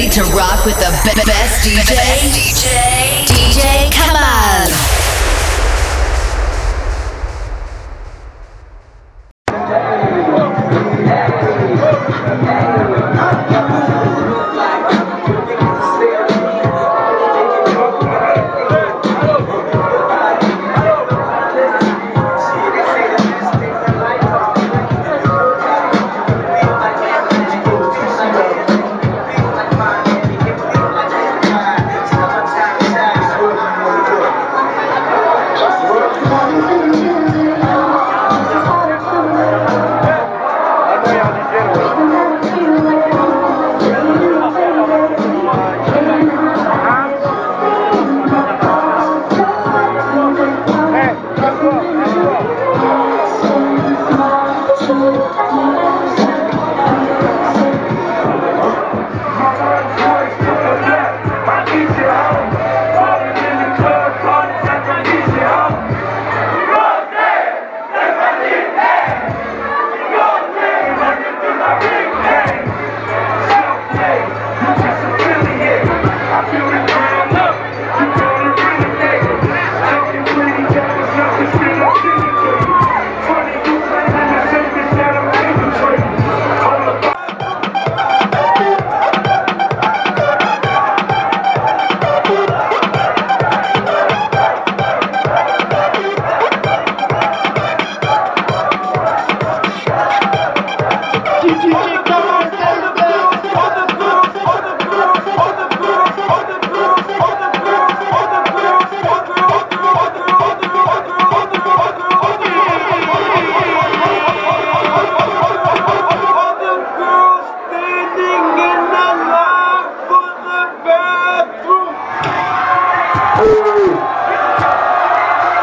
ready to rock with the be- best DJ? Best DJ? DJ, come on.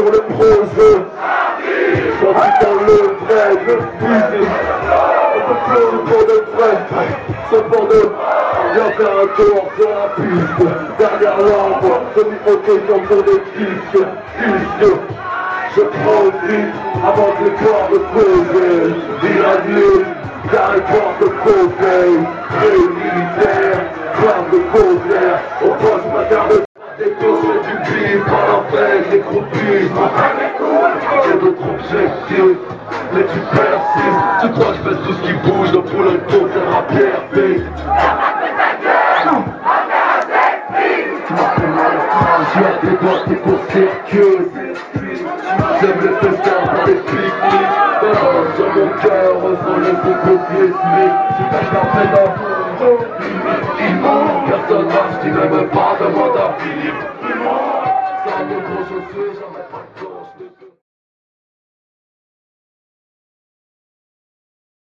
sur le projet. Choisis dans le vrai, le fusil. On peut pleurer pour de vrai, sans pour de Viens faire un tour sur la piste, derrière l'arbre, je demi-rotation pour des disques, disques. Je transite avant que le corps me pose, il a car le corps se pose. J'ai d'autres objectifs, mais tu persistes. Tu crois que je fais tout ce qui bouge, pour le coup, c'est un PRP Tu as des doigts, t'es pour circuit. J'aime les festins sur mon cœur, Tu pêches hein. Personne marche, tu n'aimes pas, demande Here's on my it.